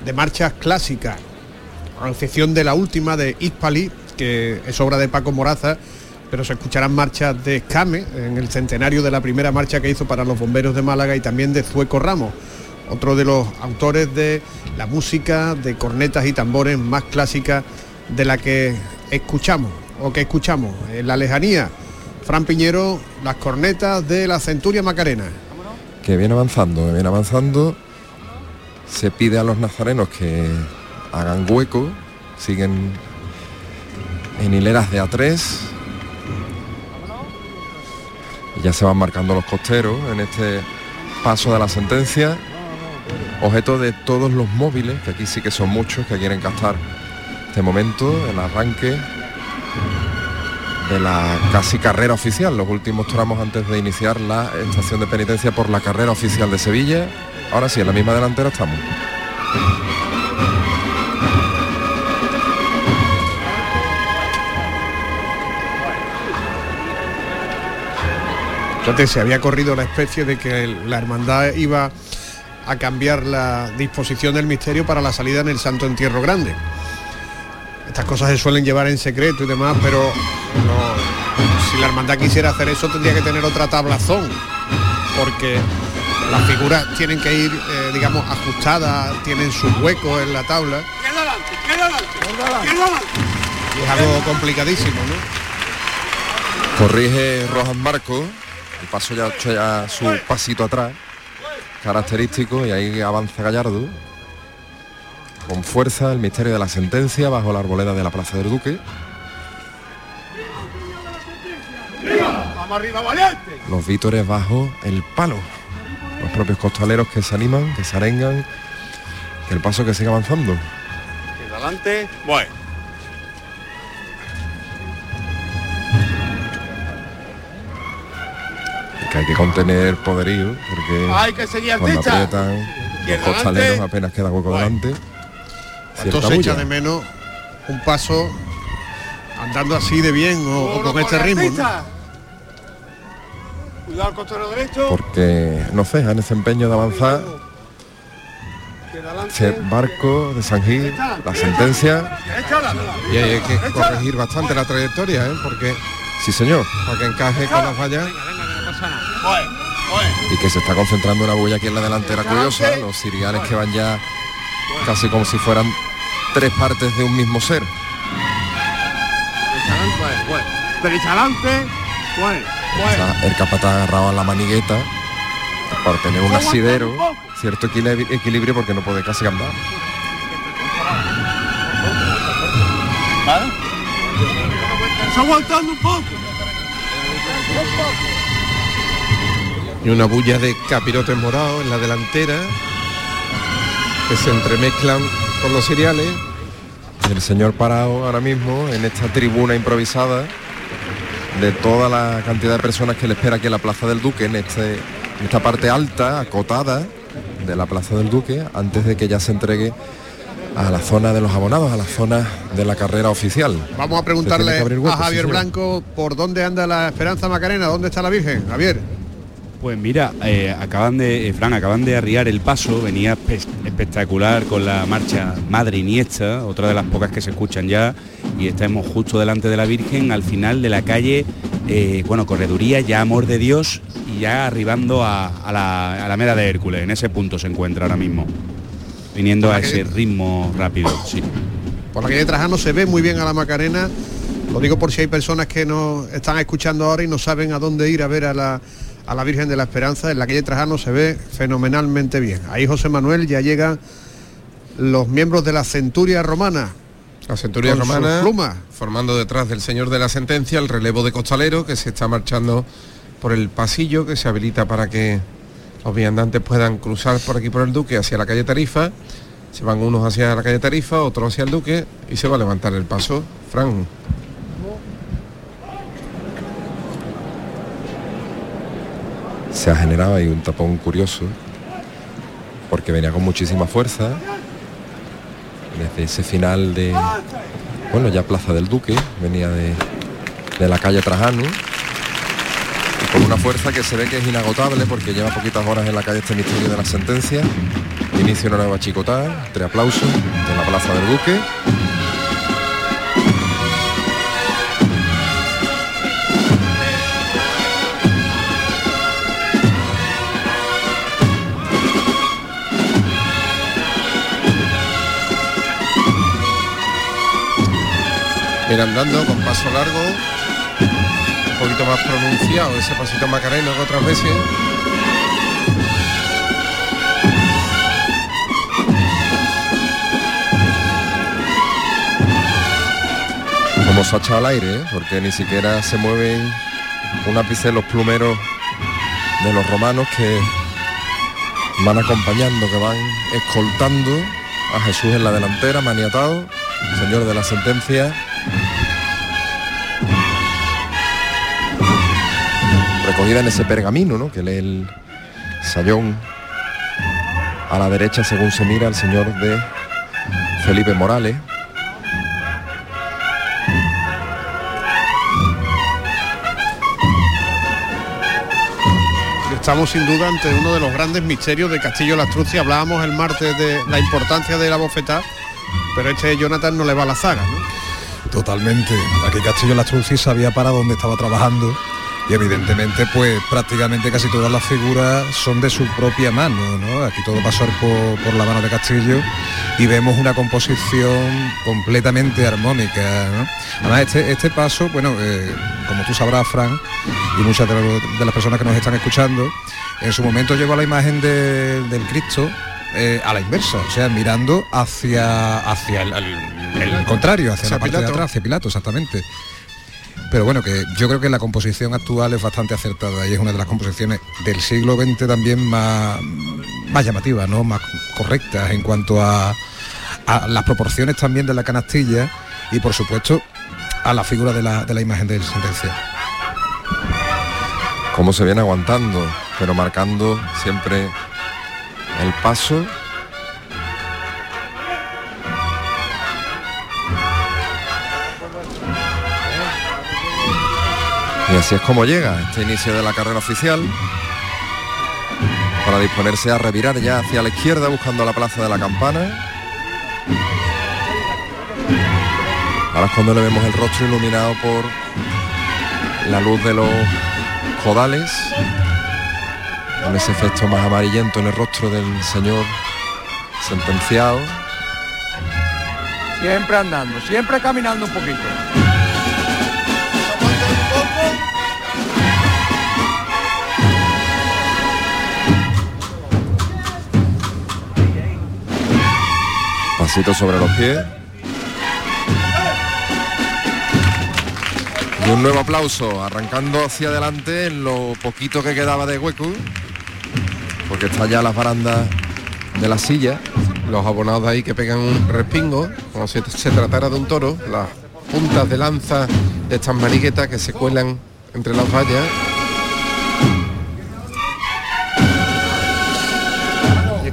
de marchas clásicas, a excepción de la última de Ispali, que es obra de Paco Moraza, pero se escucharán marchas de Escame, en el centenario de la primera marcha que hizo para los bomberos de Málaga y también de Zueco Ramos, otro de los autores de la música de cornetas y tambores más clásica de la que escuchamos o que escuchamos en la lejanía. Fran Piñero, las cornetas de la Centuria Macarena. que viene avanzando, viene avanzando. Se pide a los nazarenos que hagan hueco, siguen en hileras de A3. Ya se van marcando los costeros en este paso de la sentencia. Objeto de todos los móviles, que aquí sí que son muchos, que quieren captar este momento, el arranque de la casi carrera oficial, los últimos tramos antes de iniciar la estación de penitencia por la carrera oficial de Sevilla. Ahora sí, en la misma delantera estamos. Entonces se había corrido la especie de que la hermandad iba a cambiar la disposición del misterio para la salida en el Santo Entierro Grande. Estas cosas se suelen llevar en secreto y demás, pero si la hermandad quisiera hacer eso tendría que tener otra tablazón, porque las figuras tienen que ir, eh, digamos, ajustadas, tienen sus huecos en la tabla y es algo complicadísimo, ¿no? Corrige Rojas Marco, el paso ya ha hecho ya su pasito atrás, característico, y ahí avanza Gallardo. Con fuerza el misterio de la sentencia bajo la arboleda de la Plaza del Duque. Los vítores bajo el palo. Los propios costaleros que se animan, que se arengan, que el paso que siga avanzando. Queda adelante. Bueno. Que hay que contener poderío, porque Hay que seguir cuando artista. aprietan los costaleros delante. apenas queda hueco delante. Esto Cierta se echa de menos un paso andando así de bien o, o con este ritmo. ¿no? Cuidado al costero derecho. porque no cejan ese empeño de avanzar. Ese barco de San Gil, la sentencia. Y hay que corregir bastante la trayectoria, ¿eh? porque Sí, señor. para que encaje con las vallas. Y que se está concentrando una bulla aquí en la delantera curiosa. Los ciriales que van ya casi como si fueran tres partes de un mismo ser. El capataz agarrado a la manigueta para tener un asidero, cierto equilibrio, equilibrio porque no puede casi andar. Está aguantando un poco. Y una bulla de capirotes morados en la delantera que se entremezclan con los cereales. El señor parado ahora mismo en esta tribuna improvisada de toda la cantidad de personas que le espera aquí en la Plaza del Duque, en, este, en esta parte alta, acotada, de la Plaza del Duque antes de que ya se entregue a la zona de los abonados, a la zona de la carrera oficial. Vamos a preguntarle a Javier Blanco por dónde anda la Esperanza Macarena, dónde está la Virgen. Javier. Pues mira, eh, acaban de, eh, Fran, acaban de arriar el paso, venía espectacular con la marcha Madre Iniesta, otra de las pocas que se escuchan ya, y estamos justo delante de la Virgen, al final de la calle, eh, bueno, correduría, ya Amor de Dios, y ya arribando a, la, a la Meda de Hércules, en ese punto se encuentra ahora mismo, viniendo a ese ritmo rápido, sí. Por la calle Trajano se ve muy bien a la Macarena, lo digo por si hay personas que nos están escuchando ahora y no saben a dónde ir a ver a la a la Virgen de la Esperanza, en la calle Trajano se ve fenomenalmente bien. Ahí José Manuel ya llegan los miembros de la centuria romana. La centuria romana formando detrás del señor de la sentencia el relevo de costalero que se está marchando por el pasillo que se habilita para que los viandantes puedan cruzar por aquí por el Duque hacia la calle Tarifa. Se van unos hacia la calle Tarifa, otros hacia el Duque y se va a levantar el paso. Fran. Se ha generado ahí un tapón curioso porque venía con muchísima fuerza. Desde ese final de bueno ya Plaza del Duque venía de, de la calle Trajano. Con una fuerza que se ve que es inagotable porque lleva poquitas horas en la calle este misterio de la sentencia. Inicio una nueva chicotada entre aplausos de la Plaza del Duque Ir andando con paso largo, un poquito más pronunciado, ese pasito macareno que otras veces. Como se ha echado al aire, ¿eh? porque ni siquiera se mueven un ápice los plumeros de los romanos que van acompañando, que van escoltando a Jesús en la delantera, maniatado, señor de la sentencia, recogida en ese pergamino, ¿no? que lee el sayón a la derecha según se mira el señor de Felipe Morales. Estamos sin duda ante uno de los grandes misterios de Castillo la Astrucia. Hablábamos el martes de la importancia de la bofetada, pero este Jonathan no le va a la zaga. ¿no? Totalmente. Aquí Castillo la Astrucia sabía para dónde estaba trabajando y evidentemente pues prácticamente casi todas las figuras son de su propia mano, ¿no? Aquí todo pasó por, la mano de Castillo y vemos una composición completamente armónica, ¿no? Además este, este paso, bueno, eh, como tú sabrás, Fran, y muchas de, las personas que nos están escuchando, en su momento llegó a la imagen del Cristo eh, a la inversa, o sea, mirando hacia, hacia el, contrario, hacia, la parte de atrás, hacia Pilato, exactamente pero bueno, que yo creo que la composición actual es bastante acertada y es una de las composiciones del siglo XX también más, más llamativas, ¿no? más correctas en cuanto a, las proporciones también de la canastilla y por supuesto a la figura de la, de la imagen del sentencia. Cómo se viene aguantando, pero marcando siempre el paso Y así es como llega este inicio de la carrera oficial para disponerse a revirar ya hacia la izquierda buscando la plaza de la campana. Ahora es cuando le vemos el rostro iluminado por la luz de los codales, con ese efecto más amarillento en el rostro del señor sentenciado. Siempre andando, siempre caminando un poquito. Sobre los pies. Y un nuevo aplauso, arrancando hacia adelante en lo poquito que quedaba de hueco, porque está ya las barandas de la silla. Los abonados de ahí que pegan un respingo, como si se tratara de un toro, las puntas de lanza de estas mariquetas que se cuelan entre las vallas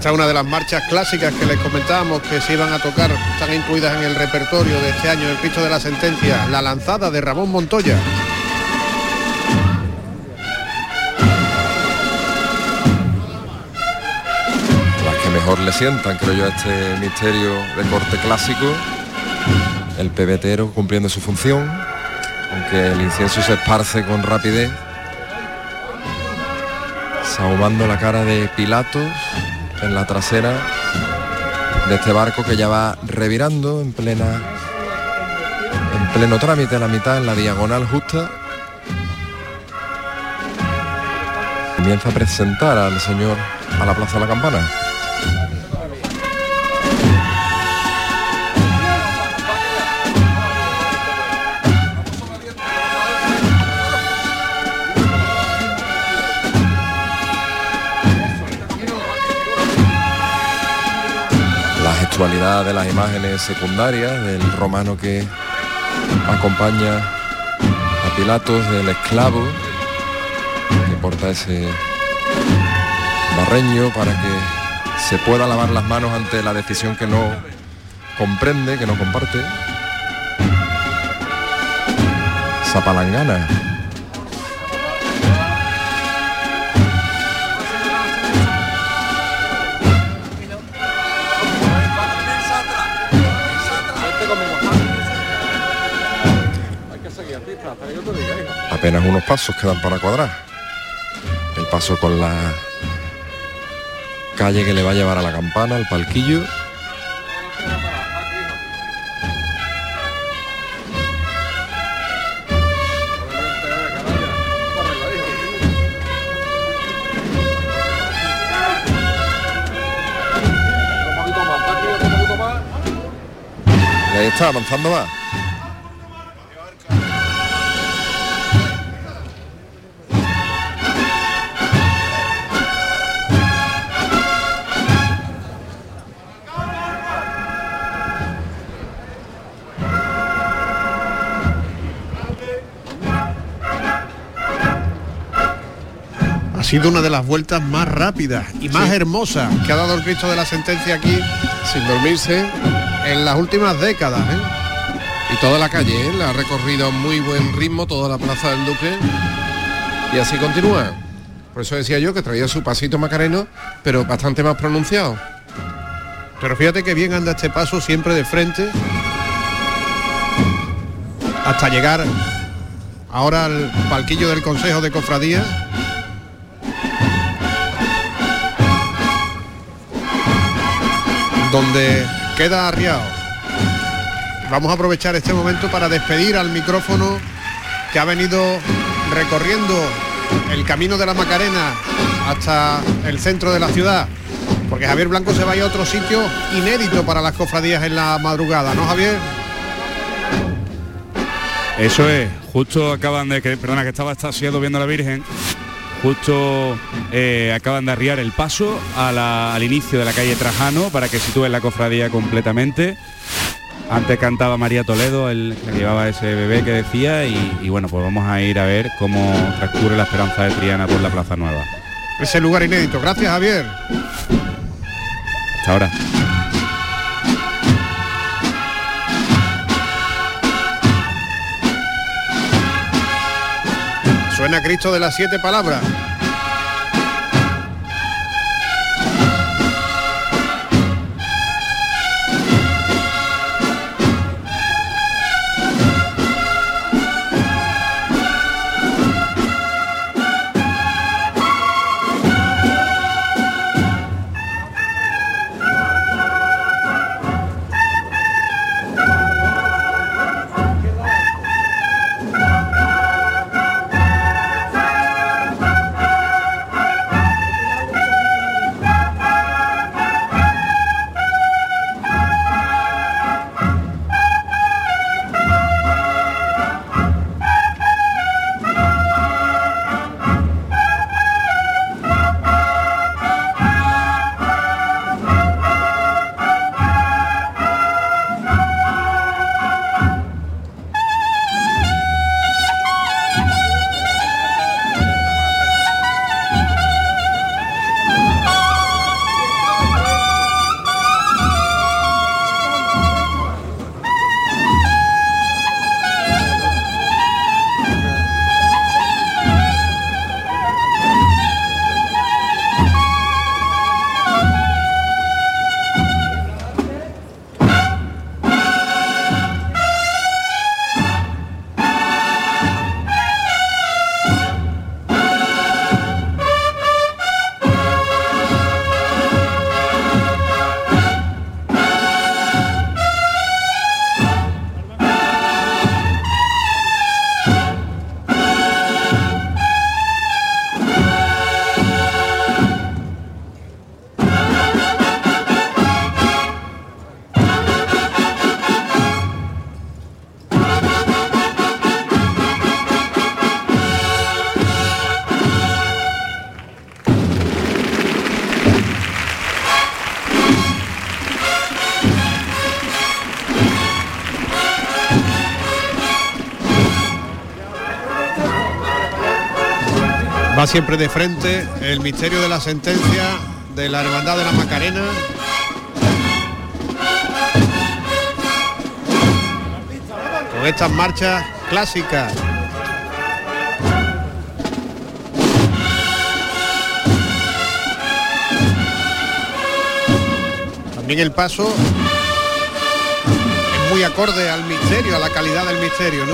Esta es una de las marchas clásicas que les comentábamos que se iban a tocar, están incluidas en el repertorio de este año, el Cristo de la Sentencia, la lanzada de Ramón Montoya. Las que mejor le sientan, creo yo, a este misterio de corte clásico. El pebetero cumpliendo su función, aunque el incienso se esparce con rapidez. Sahumando la cara de Pilatos en la trasera de este barco que ya va revirando en plena en pleno trámite a la mitad en la diagonal justa. Comienza a presentar al señor a la plaza de la campana de las imágenes secundarias del romano que acompaña a Pilatos del esclavo que porta ese barreño para que se pueda lavar las manos ante la decisión que no comprende, que no comparte. Esa Apenas unos pasos quedan para cuadrar. El paso con la calle que le va a llevar a la campana, al palquillo. Y ahí está, avanzando más. Sido una de las vueltas más rápidas y más Sí. hermosas que ha dado el Cristo de la Sentencia aquí, sin dormirse, en las últimas décadas. ¿eh? Y toda la calle, ¿eh? la ha recorrido a muy buen ritmo, toda la plaza del Duque. Y así continúa. Por eso decía yo que traía su pasito macareno, pero bastante más pronunciado. Pero fíjate que bien anda este paso siempre de frente hasta llegar ahora al palquillo del Consejo de Cofradía. Donde queda arriado. Vamos a aprovechar este momento para despedir al micrófono que ha venido recorriendo el camino de la Macarena hasta el centro de la ciudad porque Javier Blanco se va a otro sitio inédito para las cofradías en la madrugada, ¿no Javier? Eso es, justo acaban de, que, perdona, que estaba estaciado viendo a la Virgen, justo eh, acaban de arriar el paso a la- al inicio de la calle Trajano para que sitúen la cofradía completamente. Antes cantaba María Toledo, el que llevaba ese bebé que decía, y, y bueno, pues vamos a ir a ver cómo transcurre la esperanza de Triana por la Plaza Nueva. Ese lugar inédito. Gracias Javier. Hasta ahora. Suena Cristo de las siete palabras. Siempre de frente el misterio de la sentencia de la Hermandad de la Macarena. Con estas marchas clásicas. También el paso es muy acorde al misterio, a la calidad del misterio, ¿no?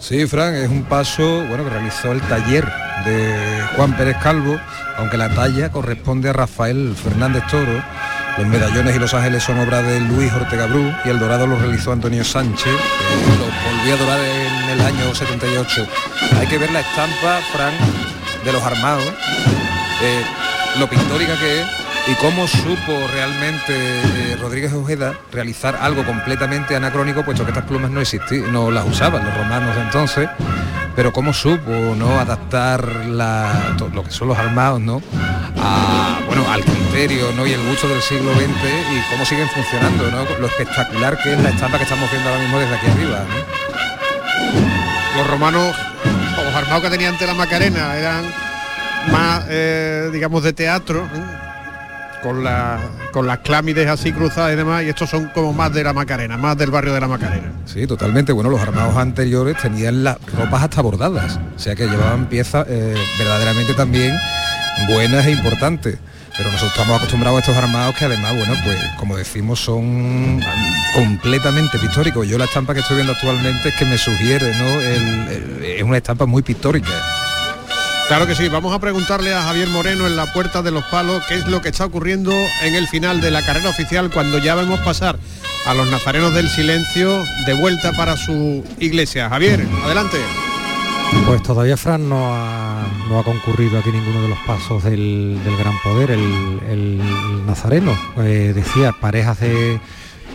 Sí, Fran, es un paso bueno, que realizó el taller de Juan Pérez Calvo, aunque la talla corresponde a Rafael Fernández Toro. Los medallones y los ángeles son obra de Luis Ortega Bru y el dorado lo realizó Antonio Sánchez, que lo volvió a dorar en el año 78. Hay que ver la estampa, Fran, de los armados, eh, lo pictórica que es y cómo supo realmente eh, Rodríguez Ojeda realizar algo completamente anacrónico, puesto que estas plumas no existían, no las usaban los romanos entonces, pero cómo supo no adaptar la- lo que son los armados, ¿no? Bueno, al criterio ¿no? y el gusto del siglo XX y cómo siguen funcionando, ¿no? lo espectacular que es la estampa que estamos viendo ahora mismo desde aquí arriba. Los romanos, los armados que tenían ante la Macarena, eran más, eh, digamos, de teatro, ¿eh? Con, la, con las clámides así cruzadas y demás, y estos son como más de la Macarena, más del barrio de la Macarena. Sí, totalmente. Bueno, los armados anteriores tenían las ropas hasta bordadas, o sea que llevaban piezas eh, verdaderamente también buenas e importantes. Pero nosotros estamos acostumbrados a estos armados que además, bueno, pues como decimos, son completamente pictóricos. Yo la estampa que estoy viendo actualmente es que me sugiere, ¿no? Es una estampa muy pictórica. Claro que sí, vamos a preguntarle a Javier Moreno en la Puerta de los Palos qué es lo que está ocurriendo en el final de la carrera oficial cuando ya vemos pasar a los nazarenos del silencio de vuelta para su iglesia. Javier, adelante. Pues todavía Fran no ha, no ha concurrido aquí ninguno de los pasos del, del Gran Poder, el, el nazareno. Eh, decía, parejas de,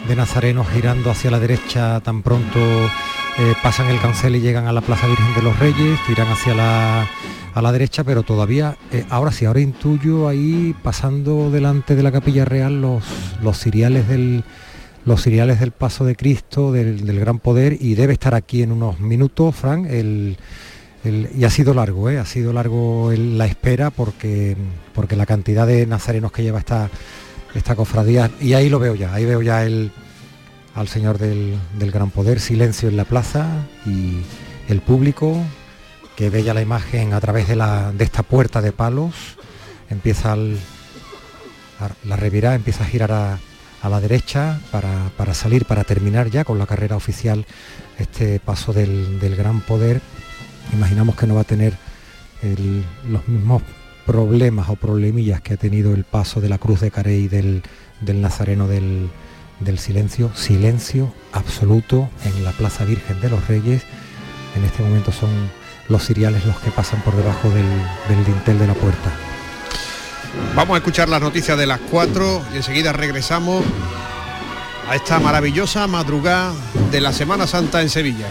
de nazarenos girando hacia la derecha tan pronto eh, pasan el cancel y llegan a la Plaza Virgen de los Reyes, tiran hacia la, a la derecha, pero todavía, eh, ahora sí, ahora intuyo ahí pasando delante de la Capilla Real los, los ciriales del, los del paso de Cristo, del, del gran poder, y debe estar aquí en unos minutos, Fran, el, y ha sido largo, ¿eh? ha sido largo la espera porque, porque la cantidad de nazarenos que lleva esta, esta cofradía, y ahí lo veo ya, ahí veo ya el, al Señor del, del Gran Poder, silencio en la plaza y el público que ya la imagen a través de, la, de esta puerta de palos, empieza la revirá, empieza a girar a, a la derecha para, para salir, para terminar ya con la carrera oficial este paso del, del Gran Poder. Imaginamos que no va a tener los mismos problemas o problemillas que ha tenido el paso de la Cruz de Carey del, del Nazareno del, del Silencio. Silencio absoluto en la Plaza Virgen de los Reyes. En este momento son los ciriales los que pasan por debajo del, del dintel de la puerta. Vamos a escuchar las noticias de las 4 y enseguida regresamos a esta maravillosa madrugada de la Semana Santa en Sevilla.